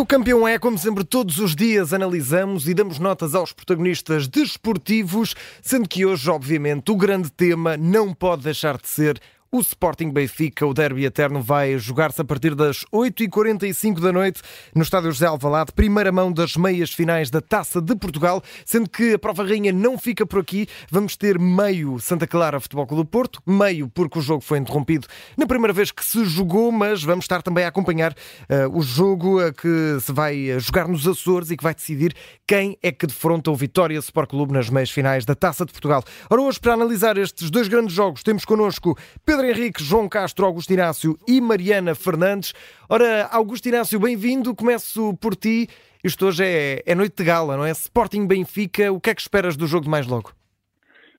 o campeão é, como sempre, todos os dias analisamos e damos notas aos protagonistas desportivos, sendo que hoje, obviamente, o grande tema não pode deixar de ser o Sporting Benfica, o derby eterno, vai jogar-se a partir das 8h45 da noite no Estádio José Alvalade, primeira mão das meias finais da Taça de Portugal, sendo que a prova rainha não fica por aqui. Vamos ter meio Santa Clara Futebol Clube do Porto, meio porque o jogo foi interrompido na primeira vez que se jogou, mas vamos estar também a acompanhar uh, o jogo uh, que se vai jogar nos Açores e que vai decidir quem é que defronta o Vitória Sport Clube nas meias finais da Taça de Portugal. Ora, hoje, para analisar estes dois grandes jogos, temos connosco Pedro Pedro Henrique, João Castro, Augusto Inácio e Mariana Fernandes. Ora, Augusto Inácio, bem-vindo. Começo por ti. Isto hoje é, é noite de gala, não é? Sporting Benfica, o que é que esperas do jogo de mais logo?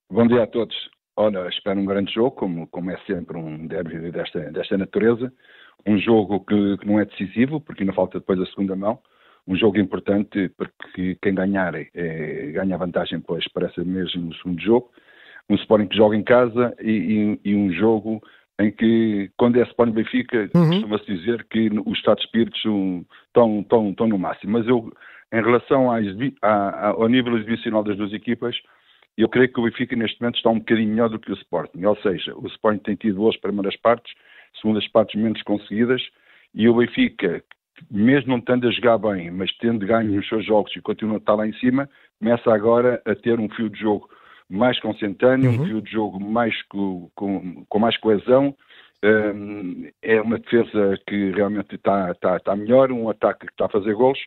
Bom dia a todos. Olha, espero um grande jogo, como, como é sempre um derby desta, desta natureza. Um jogo que, que, não é decisivo, porque ainda falta depois a segunda mão. Um jogo importante, porque quem ganhar é, ganha vantagem depois para mesmo no segundo jogo um Sporting que joga em casa e, e, e um jogo em que, quando é Sporting Benfica, uhum. costuma-se dizer que os estados de espírito estão, estão, estão no máximo. Mas eu, em relação às, à, ao nível exibicional das duas equipas, eu creio que o Benfica neste momento está um bocadinho melhor do que o Sporting. Ou seja, o Sporting tem tido boas primeiras partes, segundas partes menos conseguidas, e o Benfica, mesmo não tendo a jogar bem, mas tendo ganho nos seus jogos e continua a estar lá em cima, começa agora a ter um fio de jogo mais consentâneo, uhum. um fio de jogo mais com, com, com mais coesão. Um, é uma defesa que realmente está, está, está melhor, um ataque que está a fazer gols.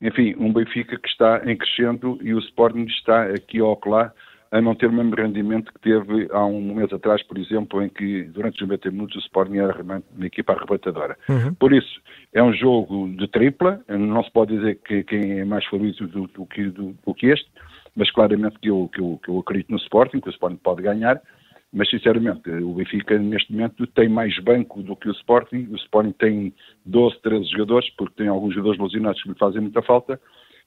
Enfim, um Benfica que está em crescendo e o Sporting está aqui ao lá a não ter o mesmo rendimento que teve há um mês atrás, por exemplo, em que durante os 90 minutos o Sporting era uma equipa arrebatadora. Uhum. Por isso, é um jogo de tripla, não se pode dizer que quem é mais favorito do, do, do, do que este, mas claramente que eu, que eu, que eu acredito no Sporting, que o Sporting pode ganhar, mas sinceramente o Benfica neste momento tem mais banco do que o Sporting, o Sporting tem 12, 13 jogadores, porque tem alguns jogadores lesionados que lhe fazem muita falta,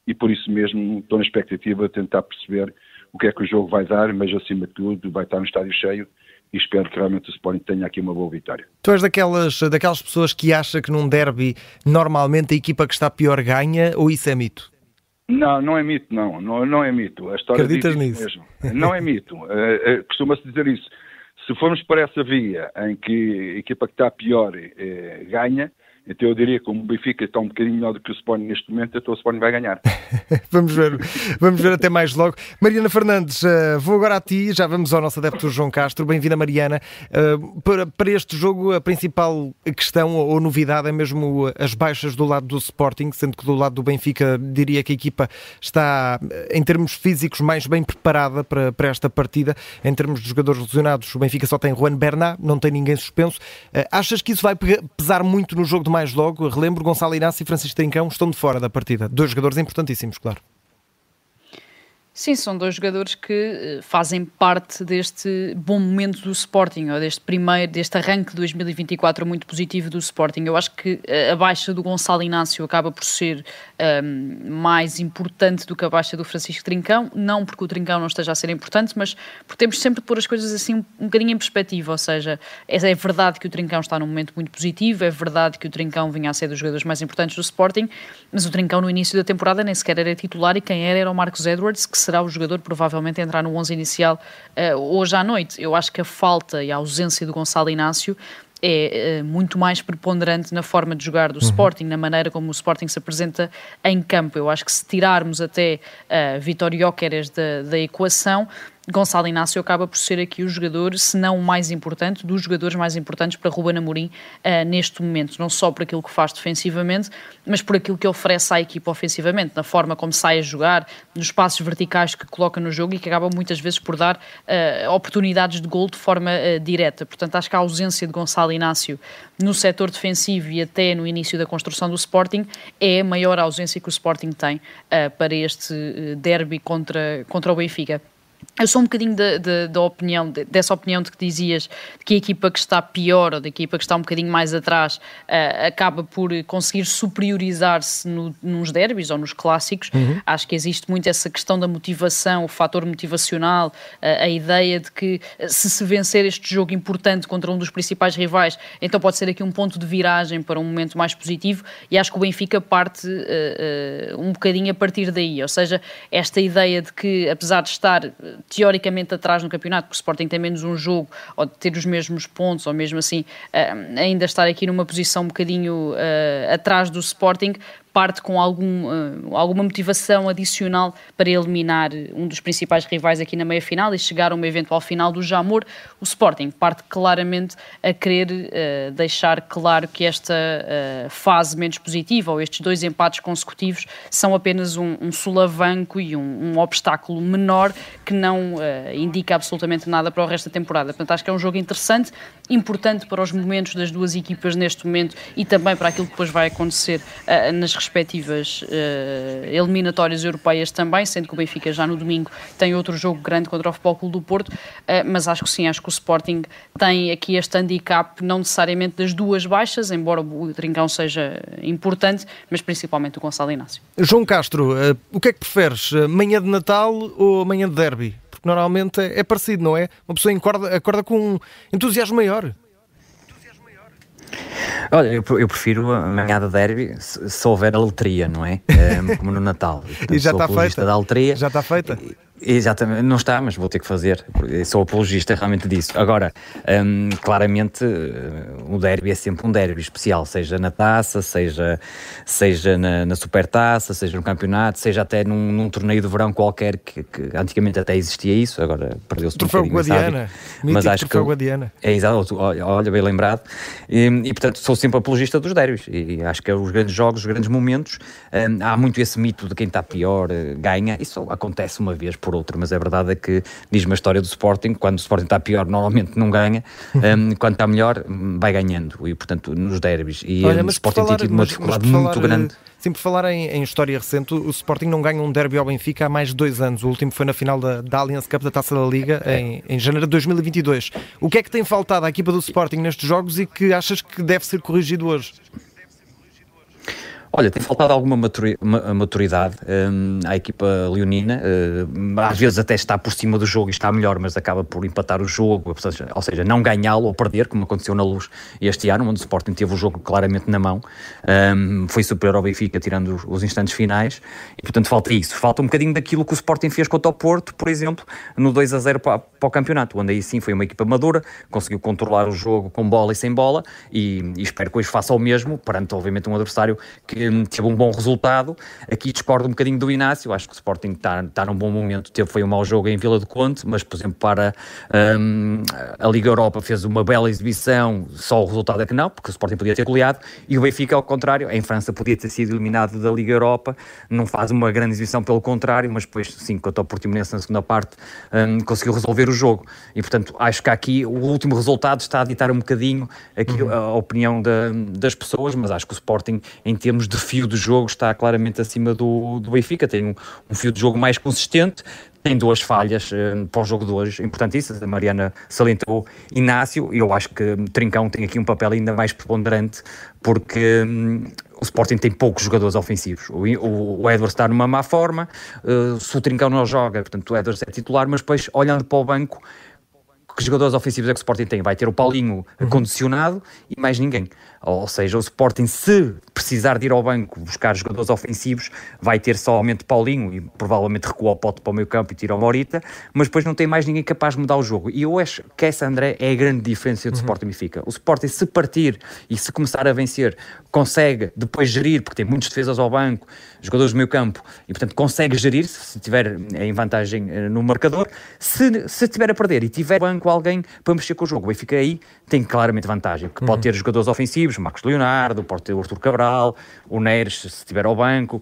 e por isso mesmo estou na expectativa de tentar perceber o que é que o jogo vai dar, mas acima de tudo vai estar no estádio cheio e espero que realmente o Sporting tenha aqui uma boa vitória. Tu és daquelas, daquelas pessoas que acha que num derby normalmente a equipa que está pior ganha ou isso é mito? Não, não é mito, não. Não, não é mito. A história Acreditas nisso? Mesmo. Não é mito. Uh, uh, Costuma-se dizer isso. Se formos para essa via em que a equipa que está pior uh, ganha, então eu diria que o Benfica está um bocadinho melhor do que o Sporting neste momento, então o Sporting vai ganhar. vamos ver, vamos ver até mais logo. Mariana Fernandes, uh, vou agora a ti, já vamos ao nosso adepto João Castro. Bem-vinda, Mariana. Uh, para, para este jogo, a principal questão ou, novidade é mesmo as baixas do lado do Sporting, sendo que do lado do Benfica diria que a equipa está, em termos físicos, mais bem preparada para, para esta partida. Em termos de jogadores lesionados, o Benfica só tem Juan Bernat, não tem ninguém suspenso. Achas que isso vai pesar muito no jogo de mais logo, relembro, Gonçalo Inácio e Francisco Trincão estão de fora da partida. Dois jogadores importantíssimos, claro. Sim, são dois jogadores que eh, fazem parte deste bom momento do Sporting, ou deste primeiro, deste arranque de 2024 muito positivo do Sporting. Eu acho que eh, a baixa do Gonçalo Inácio acaba por ser um, ehm, mais importante do que a baixa do Francisco Trincão, não porque o Trincão não esteja a ser importante, mas porque temos sempre de pôr as coisas assim um, bocadinho em perspectiva, ou seja, é verdade que o Trincão está num momento muito positivo, é verdade que o Trincão vinha a ser dos jogadores mais importantes do Sporting, mas o Trincão no início da temporada nem sequer era titular e quem era era o Marcos Edwards, que será o jogador provavelmente a entrar no 11 inicial uh, hoje à noite. Eu acho que a falta e a ausência do Gonçalo Inácio é uh, muito mais preponderante na forma de jogar do uhum. Sporting, na maneira como o Sporting se apresenta em campo. Eu acho que se tirarmos até uh, Vitório Jóqueres da, da equação, Gonçalo Inácio acaba por ser aqui o jogador, se não o mais importante, dos jogadores mais importantes para Ruben Amorim uh, neste momento, não só por aquilo que faz defensivamente, mas por aquilo que oferece à equipa ofensivamente, na forma como sai a jogar, nos passos verticais que coloca no jogo e que acaba muitas vezes por dar uh, oportunidades de gol de forma uh, direta. Portanto, acho que a ausência de Gonçalo Inácio no setor defensivo e até no início da construção do Sporting é a maior ausência que o Sporting tem para este derby contra, contra o Benfica. Eu sou um bocadinho da, da, da opinião, dessa opinião de que dizias de que a equipa que está pior ou da equipa que está um bocadinho mais atrás uh, acaba por conseguir superiorizar-se no, nos derbys ou nos clássicos. Uhum. Acho que existe muito essa questão da motivação, o fator motivacional, uh, a ideia de que uh, se se vencer este jogo importante contra um dos principais rivais, então pode ser aqui um ponto de viragem para um momento mais positivo e acho que o Benfica parte um bocadinho a partir daí. Ou seja, esta ideia de que apesar de estar teoricamente atrás no campeonato, porque o Sporting tem menos um jogo, ou ter os mesmos pontos, ou mesmo assim uh, ainda estar aqui numa posição um bocadinho uh, atrás do Sporting, parte com algum, uh, alguma motivação adicional para eliminar um dos principais rivais aqui na meia-final e chegar a uma eventual final do Jamor. O Sporting parte claramente a querer uh, deixar claro que esta uh, fase menos positiva, ou estes dois empates consecutivos, são apenas um, um solavanco e um, um, obstáculo menor que não indica absolutamente nada para o resto da temporada. Portanto, acho que é um jogo interessante, importante para os momentos das duas equipas neste momento e também para aquilo que depois vai acontecer nas respectivas uh, eliminatórias europeias também, sendo que o Benfica já no domingo tem outro jogo grande contra o Futebol Clube do Porto, uh, mas acho que sim, acho que o Sporting tem aqui este handicap, não necessariamente das duas baixas, embora o Trincão seja importante, mas principalmente o Gonçalo Inácio. João Castro, uh, o que é que preferes, manhã de Natal ou manhã de derby? Porque normalmente é, é parecido, não é? Uma pessoa acorda, acorda com um entusiasmo maior. Olha, eu, eu prefiro a manhã derby se, se, houver a loteria, não é? Um, como no Natal. Portanto, e já está feita. Da loteria, já está feita. Exatamente, não está, mas vou ter que fazer. Sou apologista realmente disso. Agora, hum, claramente, uh, o derby é sempre um derby especial, seja na taça, seja, seja na, na supertaça, seja no campeonato, seja até num, num torneio de verão qualquer, que, que, antigamente até existia isso, agora perdeu-se um bocadinho. Guadiana, mas acho que Guadiana. É exato, olha, bem lembrado. E, e, portanto, sou sempre apologista dos derbys. E acho que é os grandes jogos, os grandes momentos. Um, há muito esse mito de quem está pior uh, ganha. Isso acontece uma vez por outra, mas a verdade é que diz-me a história do Sporting, quando o Sporting está pior, normalmente não ganha, um, quando está melhor, vai ganhando, e portanto, nos derbys. E Olha, um, o Sporting falar, tem tido uma dificuldade muito falar, grande. Sim, por falar em, em, história recente, o Sporting não ganha um derby ao Benfica há mais de dois anos. O último foi na final da, da Allianz Cup da Taça da Liga em, em janeiro de 2022. O que é que tem faltado à equipa do Sporting nestes jogos e que achas que deve ser corrigido hoje? Olha, tem faltado alguma maturidade um, à equipa leonina. Uh, às vezes até está por cima do jogo e está melhor, mas acaba por empatar o jogo, ou seja, não ganhá-lo ou perder, como aconteceu na Luz este ano, onde o Sporting teve o jogo claramente na mão. Um, foi superior ao Benfica, tirando os, os, instantes finais. E, portanto, falta isso. Falta um bocadinho daquilo que o Sporting fez contra o Porto, por exemplo, no 2 a 0 para, para o campeonato, onde aí sim foi uma equipa madura, conseguiu controlar o jogo com bola e sem bola, e, e espero que hoje faça o mesmo, perante, obviamente, um adversário que teve um bom resultado. Aqui discordo um bocadinho do Inácio, acho que o Sporting está, está num bom momento. Teve, foi um mau jogo em Vila do Conte, mas, por exemplo, para um, a Liga Europa fez uma bela exibição, só o resultado é que não, porque o Sporting podia ter goleado, e o Benfica, ao contrário, em França podia ter sido eliminado da Liga Europa, não faz uma grande exibição, pelo contrário, mas depois, sim, quanto ao Portimonense na segunda parte, um, conseguiu resolver o jogo. E, portanto, acho que aqui o último resultado está a ditar um bocadinho aqui uhum. a opinião da, das pessoas, mas acho que o Sporting, em termos de fio de jogo está claramente acima do, do Benfica, tem um, um fio de jogo mais consistente, tem duas falhas uh, para o jogo de hoje importantíssimas. A Mariana salientou Inácio, e eu acho que Trincão tem aqui um papel ainda mais preponderante, porque um, o Sporting tem poucos jogadores ofensivos. O, o, o Edwards está numa má forma, uh, se o Trincão não joga, portanto o Edwards é titular, mas depois, olhando para o banco, que jogadores ofensivos é que o Sporting tem? Vai ter o Paulinho uhum. condicionado e mais ninguém. Ou seja, o Sporting, se precisar de ir ao banco buscar jogadores ofensivos, vai ter somente Paulinho e provavelmente recua o pote para o meio campo e tira o Morita, mas depois não tem mais ninguém capaz de mudar o jogo. E eu acho que essa, André, é a grande diferença do uhum. Sporting Benfica. O Sporting, se partir e se começar a vencer, consegue depois gerir, porque tem muitos defesas ao banco, jogadores do meio campo, e portanto consegue gerir, se tiver em vantagem eh, no marcador. Se, se tiver a perder e tiver banco alguém para mexer com o jogo, o Benfica aí tem claramente vantagem, porque uhum. pode ter jogadores ofensivos, Marcos Leonardo, pode ter o Arthur Cabral, o Neres, se estiver ao banco,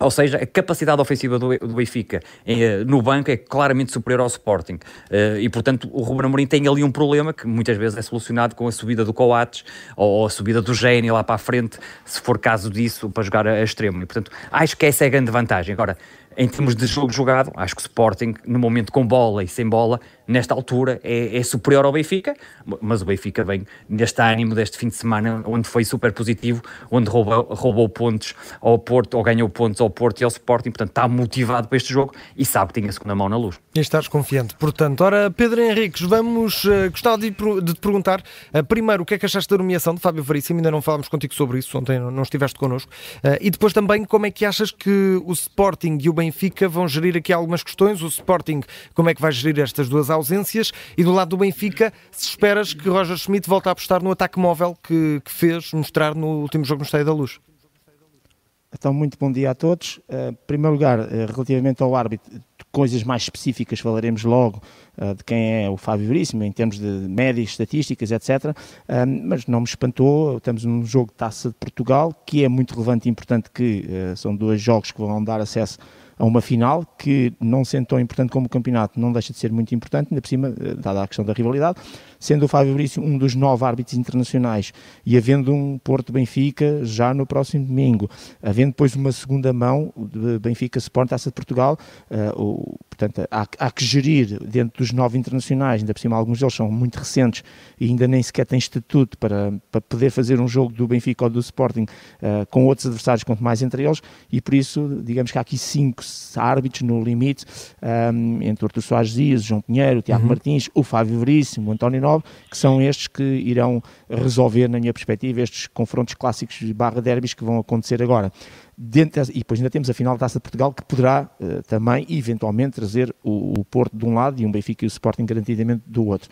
Ou seja, a capacidade ofensiva do, Benfica eh, no banco é claramente superior ao Sporting. Eh, e, portanto, o Ruben Amorim tem ali um problema que muitas vezes é solucionado com a subida do Coates ou a subida do Gênio lá para a frente, se for caso disso, para jogar a extremo. E, portanto, acho que essa é a grande vantagem. Agora, em termos de jogo jogado, acho que o Sporting, no momento com bola e sem bola, nesta altura é, é, superior ao Benfica, mas o Benfica vem neste ânimo deste fim de semana, onde foi super positivo, onde roubou, roubou pontos ao Porto, ou ganhou pontos ao Porto e ao Sporting, portanto está motivado para este jogo e sabe que tem a segunda mão na luz. E estás confiante. Portanto, ora, Pedro Henriques, vamos, uh, gostava de, de, te perguntar, uh, primeiro, o que é que achaste da nomeação de Fábio Veríssimo, ainda não falámos contigo sobre isso, ontem não estiveste connosco, uh, e depois também, como é que achas que o Sporting e o Benfica vão gerir aqui algumas questões, o Sporting, como é que vai gerir estas duas ausências e do lado do Benfica, se esperas que Roger Schmidt volte a apostar no ataque móvel que, que fez mostrar no último jogo no Estádio da Luz. Então, muito bom dia a todos. Uh, em primeiro lugar, uh, relativamente ao árbitro, coisas mais específicas falaremos logo uh, de quem é o Fábio Veríssimo, em termos de médias, estatísticas, etc. mas não me espantou, estamos num jogo de Taça de Portugal, que é muito relevante e importante que são dois jogos que vão dar acesso a uma final que, não sendo tão importante como o campeonato, não deixa de ser muito importante, ainda por cima, eh, dada a questão da rivalidade, sendo o Fábio Brício um dos nove árbitros internacionais e havendo um Porto-Benfica já no próximo domingo, havendo depois uma segunda mão de Benfica Sport Taça de Portugal, uh, o, portanto, há, há, que gerir dentro dos nove internacionais, ainda por cima alguns deles são muito recentes e ainda nem sequer têm estatuto para, para poder fazer um jogo do Benfica ou do Sporting uh, com outros adversários, quanto mais entre eles, e por isso, digamos que há aqui cinco árbitros no limite, um, entre Artur Soares Dias, João Pinheiro, o Tiago uhum. Martins, o Fábio Veríssimo, o António Nobre, que são estes que irão resolver, na minha perspectiva, estes confrontos clássicos barra derbys que vão acontecer agora. Dentro, e depois ainda temos a final da Taça de Portugal que poderá uh, também, eventualmente, trazer o, o, Porto de um lado e um Benfica e o Sporting garantidamente do outro.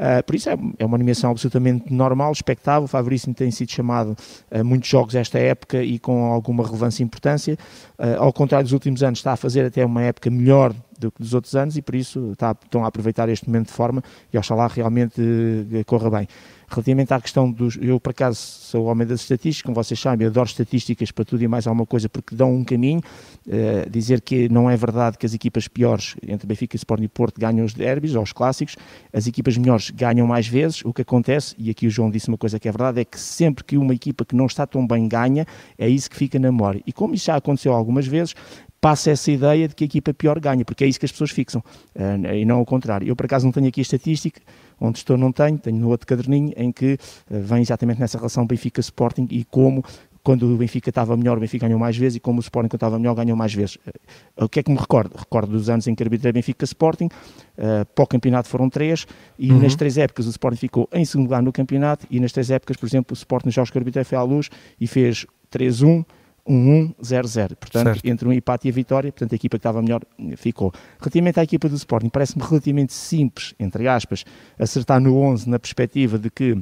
Uh, por isso é, é, uma animação absolutamente normal, expectável. O Favoríssimo tem sido chamado a muitos jogos esta época e com alguma relevância e importância. Uh, ao contrário dos últimos anos, está a fazer até uma época melhor do que dos outros anos e por isso está, estão a aproveitar este momento de forma e oxalá realmente uh, corra bem. Relativamente à questão dos. Eu, por acaso, sou homem das estatísticas, como vocês sabem, adoro estatísticas para tudo e mais alguma coisa porque dão um caminho. Uh, dizer que não é verdade que as equipas piores, entre Benfica, Sporting e Porto, ganham os derbys ou os clássicos. As equipas melhores ganham mais vezes. O que acontece, e aqui o João disse uma coisa que é verdade, é que sempre que uma equipa que não está tão bem ganha, é isso que fica na memória. E como isso já aconteceu algumas vezes, passa essa ideia de que a equipa pior ganha, porque é isso que as pessoas fixam, uh, e não o contrário. Eu, por acaso, não tenho aqui a estatística, onde estou não tenho, tenho no outro caderninho, em que uh, vem exatamente nessa relação Benfica-Sporting e como quando o Benfica estava melhor, o Benfica ganhou mais vezes e como o Sporting estava melhor, ganhou mais vezes. Uh, o que é que me recordo? Recordo dos anos em que arbitrei Benfica-Sporting, uh, para o campeonato foram três, e uhum. nas três épocas o Sporting ficou em segundo lugar no campeonato, e nas três épocas, por exemplo, o Sporting nos jogos que arbitrei foi à luz e fez 3-1, 1-1-0-0. Portanto, certo. entre um empate e a vitória, portanto, a equipa que estava melhor ficou. Relativamente à equipa do Sporting, parece-me relativamente simples, entre aspas, acertar no 11 na perspectiva de que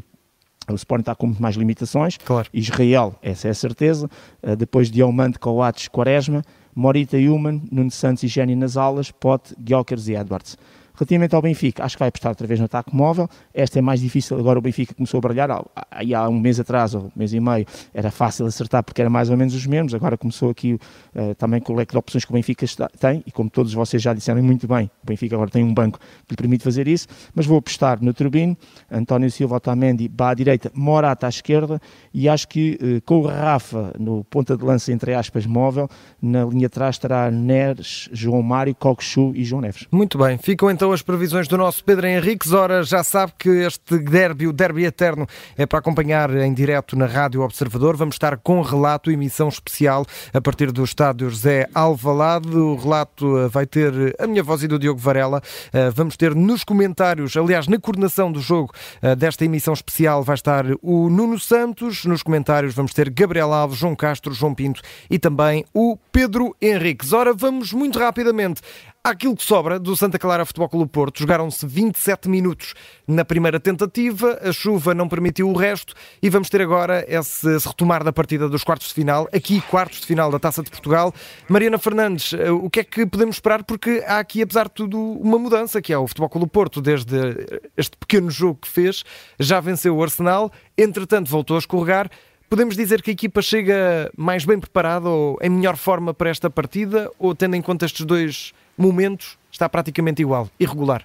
o Sporting está com muito mais limitações. Claro. Israel, essa é a certeza. Uh, depois Diomante, Coates, Quaresma, Morita Human, Nuno Santos e Gênio nas alas, Pote, Gyökeres e Edwards. Relativamente ao Benfica, acho que vai apostar outra vez no ataque móvel. Esta é mais difícil. Agora o Benfica começou a brilhar. Aí há um mês atrás, ou um mês e meio, era fácil acertar porque era mais ou menos os mesmos. Agora começou aqui uh, também com o leque de opções que o Benfica está, tem. E como todos vocês já disseram muito bem, o Benfica agora tem um banco que lhe permite fazer isso. Mas vou apostar no Turbino, António Silva, Otamendi, Bá à direita, Morata à esquerda. E acho que uh, com o Rafa no ponta de lança, entre aspas, móvel, na linha atrás estará Neres, João Mário, Coxu e João Neves. Muito bem. Ficam então as previsões do nosso Pedro Henriques. Ora, já sabe que este derby, o derby eterno, é para acompanhar em direto na Rádio Observador. Vamos estar com relato, emissão especial a partir do estádio José Alvalade. O relato eh, vai ter a minha voz e do Diogo Varela. Eh, vamos ter nos comentários, aliás, na coordenação do jogo eh, desta emissão especial, vai estar o Nuno Santos. Nos comentários vamos ter Gabriel Alves, João Castro, João Pinto e também o Pedro Henriques. Ora, vamos muito rapidamente Aquilo que sobra do Santa Clara Futebol Clube Porto, jogaram-se 27 minutos na primeira tentativa, a chuva não permitiu o resto e vamos ter agora esse, esse retomar da partida dos quartos de final, aqui quartos de final da Taça de Portugal. Mariana Fernandes, eh, o que é que podemos esperar? Porque há aqui, apesar de tudo, uma mudança, que é o Futebol Clube Porto, desde este pequeno jogo que fez, já venceu o Arsenal, entretanto voltou a escorregar, podemos dizer que a equipa chega mais bem preparada ou em melhor forma para esta partida, ou tendo em conta estes dois momentos, está praticamente igual, irregular?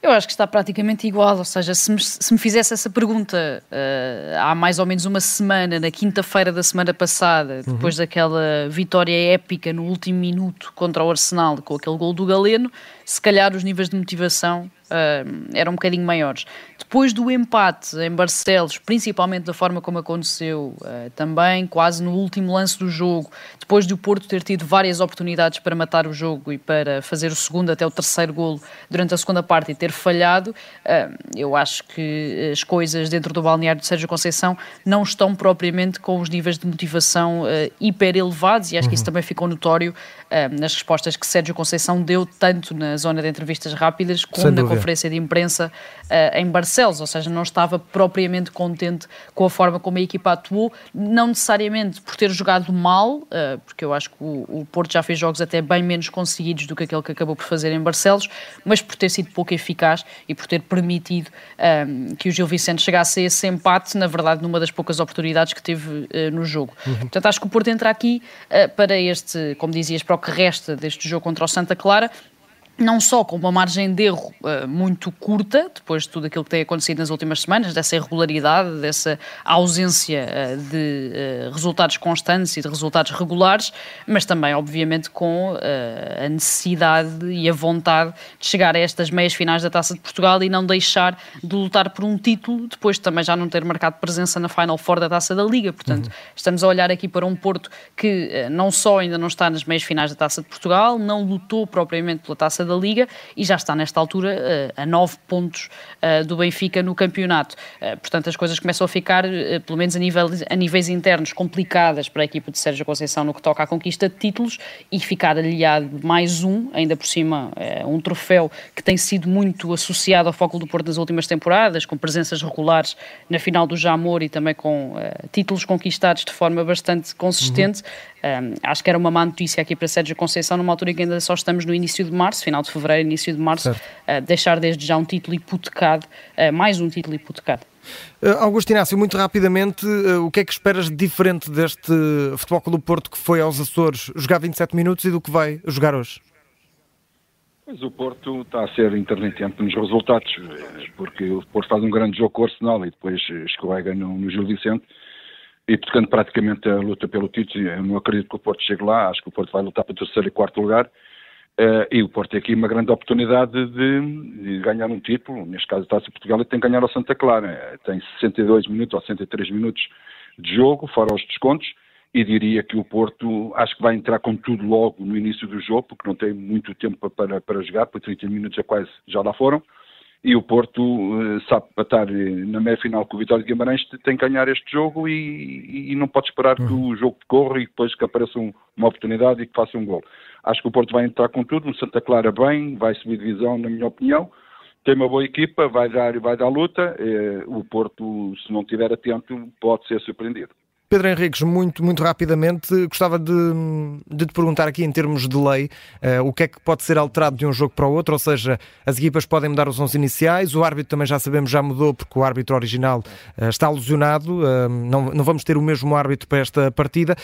Eu acho que está praticamente igual, ou seja, se me, se me fizesse essa pergunta uh, há mais ou menos uma semana, na quinta-feira da semana passada, uhum. depois daquela vitória épica no último minuto contra o Arsenal, com aquele gol do Galeno, se calhar os níveis de motivação uh, eram um bocadinho maiores. Depois do empate em Barcelos, principalmente da forma como aconteceu, uh, também quase no último lance do jogo, depois de o Porto ter tido várias oportunidades para matar o jogo e para fazer o segundo até o terceiro golo durante a segunda parte e ter falhado, uh, eu acho que as coisas dentro do balneário de Sérgio Conceição não estão propriamente com os níveis de motivação hiper elevados e acho que isso uhum. também ficou notório nas respostas que Sérgio Conceição deu tanto na zona de entrevistas rápidas como na conferência de imprensa uh, em Barcelos, ou seja, não estava propriamente contente com a forma como a equipa atuou, não necessariamente por ter jogado mal, uh, porque eu acho que o, o, Porto já fez jogos até bem menos conseguidos do que aquele que acabou por fazer em Barcelos, mas por ter sido pouco eficaz e por ter permitido um, que o Gil Vicente chegasse a esse empate, na verdade, numa das poucas oportunidades que teve uh, no jogo. Uhum. Portanto, acho que o Porto entra aqui para este, como dizias, para o que resta deste jogo contra o Santa Clara, não só com uma margem de erro uh, muito curta, depois de tudo aquilo que tem acontecido nas últimas semanas, dessa irregularidade, dessa ausência uh, de uh, resultados constantes e de resultados regulares, mas também, obviamente, com a necessidade e a vontade de chegar a estas meias finais da Taça de Portugal e não deixar de lutar por um título, depois de também já não ter marcado presença na Final Four da Taça da Liga. Portanto, uhum. estamos a olhar aqui para um Porto que não só ainda não está nas meias finais da Taça de Portugal, não lutou propriamente pela Taça da Liga e já está nesta altura uh, a nove pontos uh, do Benfica no campeonato. Uh, portanto, as coisas começam a ficar, pelo menos a, nível, a níveis internos, complicadas para a equipa de Sérgio Conceição no que toca à conquista de títulos e ficar aliado mais um, ainda por cima, um troféu que tem sido muito associado ao foco do Porto nas últimas temporadas, com presenças regulares na final do Jamor e também com títulos conquistados de forma bastante consistente. Uhum. Um, acho que era uma má notícia aqui para Sérgio Conceição, numa altura em que ainda só estamos no início de março, final de fevereiro, início de março, uh, deixar desde já um título hipotecado, uh, mais um título hipotecado. Uh, Augusto Inácio, muito rapidamente, uh, o que é que esperas de diferente deste Futebol Clube do Porto que foi aos Açores jogar 27 minutos e do que vai jogar hoje? Pois o Porto está a ser intermitente nos resultados, porque o Porto faz um grande jogo com o Arsenal e depois escorrega no, no Gil Vicente e tocando praticamente a luta pelo título, eu não acredito que o Porto chegue lá, acho que o Porto vai lutar para o terceiro e quarto lugar, uh, e o Porto tem aqui uma grande oportunidade de, de ganhar um título, neste caso a Taça Portugal, e tem que ganhar ao Santa Clara, tem 62 minutos ou 63 minutos de jogo, fora os descontos, e diria que o Porto acho que vai entrar com tudo logo no início do jogo, porque não tem muito tempo para, para jogar, por 30 minutos é quase já lá foram, e o Porto uh, sabe estar na meia final com o Vitória de Guimarães tem que ganhar este jogo e, e não pode esperar uhum. que o jogo corra e depois que apareça um, uma oportunidade e que faça um gol. Acho que o Porto vai entrar com tudo, no Santa Clara bem, vai subir divisão na minha opinião, tem uma boa equipa, vai dar, vai dar luta, uh, o Porto se não estiver atento pode ser surpreendido. Pedro Henriques, muito, muito rapidamente, gostava de, de te perguntar aqui em termos de lei uh, o que é que pode ser alterado de um jogo para o outro, ou seja, as equipas podem mudar os 11 iniciais, o árbitro também já sabemos já mudou porque o árbitro original uh, está alusionado, uh, não, não vamos ter o mesmo árbitro para esta partida.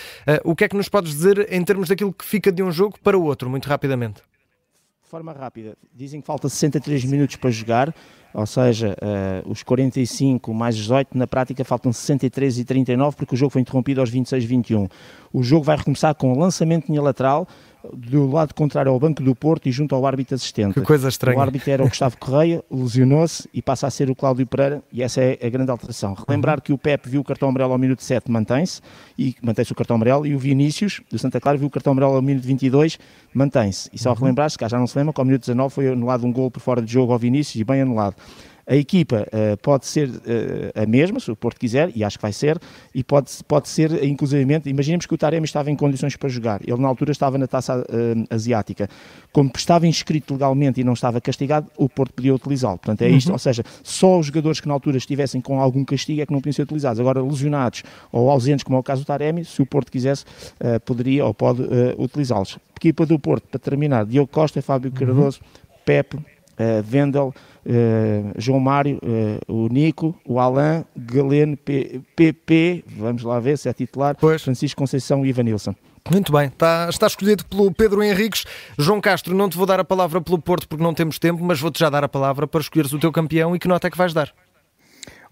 o que é que nos podes dizer em termos daquilo que fica de um jogo para o outro, muito rapidamente? De forma rápida, dizem que falta 63 minutos para jogar ou seja, uh, os 45 mais 18, na prática faltam 63 e 39 porque o jogo foi interrompido aos 26 e 21. O jogo vai recomeçar com o lançamento linha lateral, do lado contrário ao banco do Porto e junto ao árbitro assistente. Que coisa estranha. O árbitro era o Gustavo Correia, lesionou-se e passa a ser o Cláudio Pereira e essa é a grande alteração. Relembrar uhum. que o Pep viu o cartão amarelo ao minuto 7, mantém-se, e mantém-se o cartão amarelo, e o Vinícius, do Santa Clara, viu o cartão amarelo ao minuto 22, mantém-se. E só uhum. relembrar-se, cá já não se lembra, que ao minuto 19 foi anulado um gol por fora de jogo ao Vinícius e bem anulado. A equipa uh, pode ser uh, a mesma, se o Porto quiser, e acho que vai ser, e pode, pode ser, inclusivamente, imaginemos que o Taremi estava em condições para jogar, ele na altura estava na taça uh, asiática, como estava inscrito legalmente e não estava castigado, o Porto podia utilizá-lo. Portanto, é isto, uhum. ou seja, só os jogadores que na altura estivessem com algum castigo é que não podiam ser utilizados. Agora, lesionados ou ausentes, como é o caso do Taremi, se o Porto quisesse, poderia ou pode utilizá-los. Equipa do Porto, para terminar, Diogo Costa, Fábio uhum. Cardoso, Pepe, uh, Vendel, uh, João Mário, uh, o Nico, o Alain, Galeno, PP, vamos lá ver se é titular, pois. Francisco Conceição e Ivanilson. Muito bem, está, está escolhido pelo Pedro Henriques. João Castro, não te vou dar a palavra pelo Porto porque não temos tempo, mas vou-te já dar a palavra para escolheres o teu campeão e que nota é que vais dar.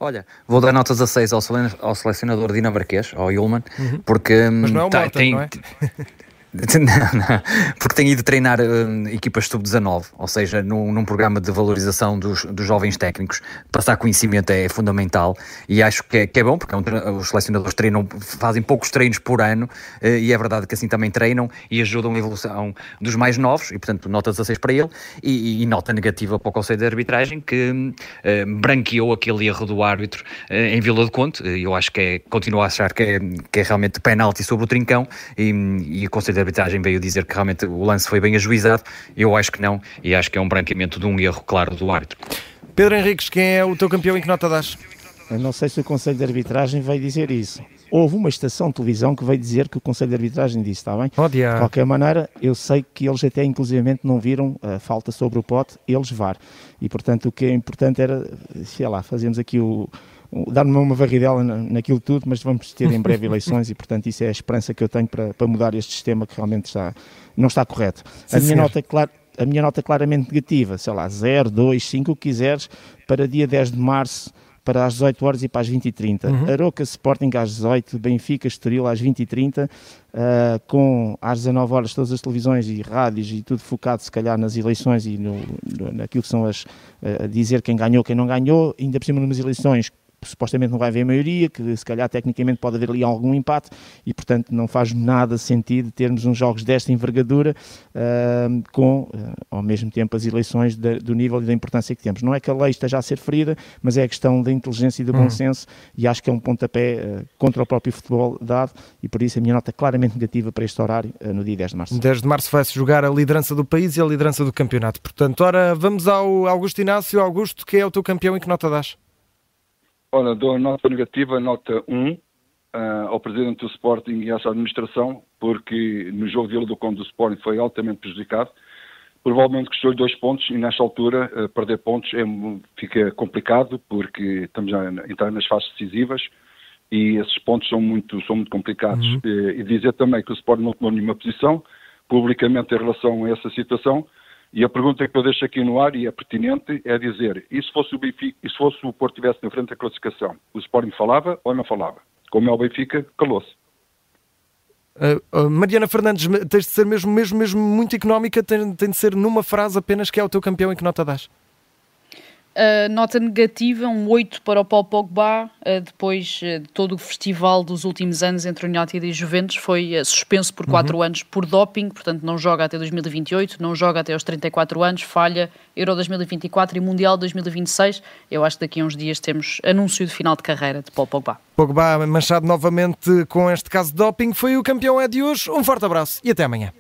Olha, vou dar nota 16 ao, ao selecionador dinamarquês, ao Yulman, uhum. porque Mas não é o tá, Morten, tem, não é? Porque tenho ido treinar uh, equipas sub-19, ou seja, num, num, programa de valorização dos, dos, jovens técnicos, passar conhecimento é, fundamental e acho que é, que é bom, porque é um, os selecionadores treinam, fazem poucos treinos por ano uh, e é verdade que assim também treinam e ajudam a evolução dos mais novos e, portanto, nota 16 para ele e, e nota negativa para o Conselho de Arbitragem que uh, branqueou aquele erro do árbitro em Vila de Conte. Eu acho que é, continuo a achar que é, que é realmente penalti sobre o Trincão e, e o Conselho de arbitragem veio dizer que realmente o lance foi bem ajuizado, eu acho que não, e acho que é um branqueamento de um erro claro do árbitro. Pedro Henriques, quem é o teu campeão e que nota das? Eu não sei se o Conselho de Arbitragem vai dizer isso. Houve uma estação de televisão que veio dizer que o Conselho de Arbitragem disse, está bem? Oh, de qualquer maneira, eu sei que eles até inclusivamente não viram a falta sobre o pote, eles VAR. E portanto o que é importante era, sei lá, fazemos aqui o, dar-me uma varridela naquilo tudo, mas vamos ter em breve eleições e, portanto, isso é a esperança que eu tenho para, para mudar este sistema que realmente está, não está correto. Sim, a minha nota é claro, a minha nota claramente negativa, sei lá, 0, 2, 5, o que quiseres, para dia 10 de março, para as 18 horas e para as 20 e 30. Uhum. Aroca Sporting às 18, Benfica Estoril às 20 e 30, uh, com às 19 horas todas as televisões e rádios e tudo focado se calhar nas eleições e no, no naquilo que são as, uh, dizer quem ganhou, quem não ganhou, ainda por cima numas eleições supostamente não vai haver maioria, que se calhar tecnicamente pode haver ali algum empate e, portanto, não faz nada sentido termos uns jogos desta envergadura uh, com, uh, ao mesmo tempo, as eleições de, do nível e da importância que temos. Não é que a lei esteja a ser ferida, mas é a questão da inteligência e do bom uhum. senso e acho que é um pontapé uh, contra o próprio futebol dado e, por isso, a minha nota é claramente negativa para este horário no dia 10 de março. 10 de março vai-se jogar a liderança do país e a liderança do campeonato. Portanto, ora, vamos ao Augusto Inácio. Augusto, que é o teu campeão e que nota dás? Olha, dou nota negativa, nota 1, uh, ah, ao presidente do Sporting e à sua administração, porque no jogo de do Conde do Sporting foi altamente prejudicado. Provavelmente custou-lhe dois pontos e nesta altura uh, perder pontos é, fica complicado porque estamos a entrar nas fases decisivas e esses pontos são muito, são muito complicados. Uhum. E, e dizer também que o Sporting não tomou nenhuma posição publicamente em relação a essa situação e a pergunta que eu deixo aqui no ar, e é pertinente, é dizer, e se fosse o, Benfica, e se fosse o Porto estivesse na frente da classificação, o Sporting falava ou não falava? Como é o Benfica, calou-se. Uh, uh, Mariana Fernandes, tens de ser mesmo, mesmo, mesmo muito económica, tem, tem de ser numa frase apenas que é o teu campeão e que nota dás? Uh, nota negativa, um 8 para o Paul Pogba, uh, depois uh, de todo o festival dos últimos anos entre United e Juventus, foi suspenso por 4 uhum. anos por doping, portanto não joga até 2028, não joga até aos 34 anos, falha Euro 2024 e Mundial 2026. Eu acho que daqui a uns dias temos anúncio de final de carreira de Paul Pogba. Pogba manchado novamente com este caso de doping, foi o campeão é de hoje. Um forte abraço e até amanhã.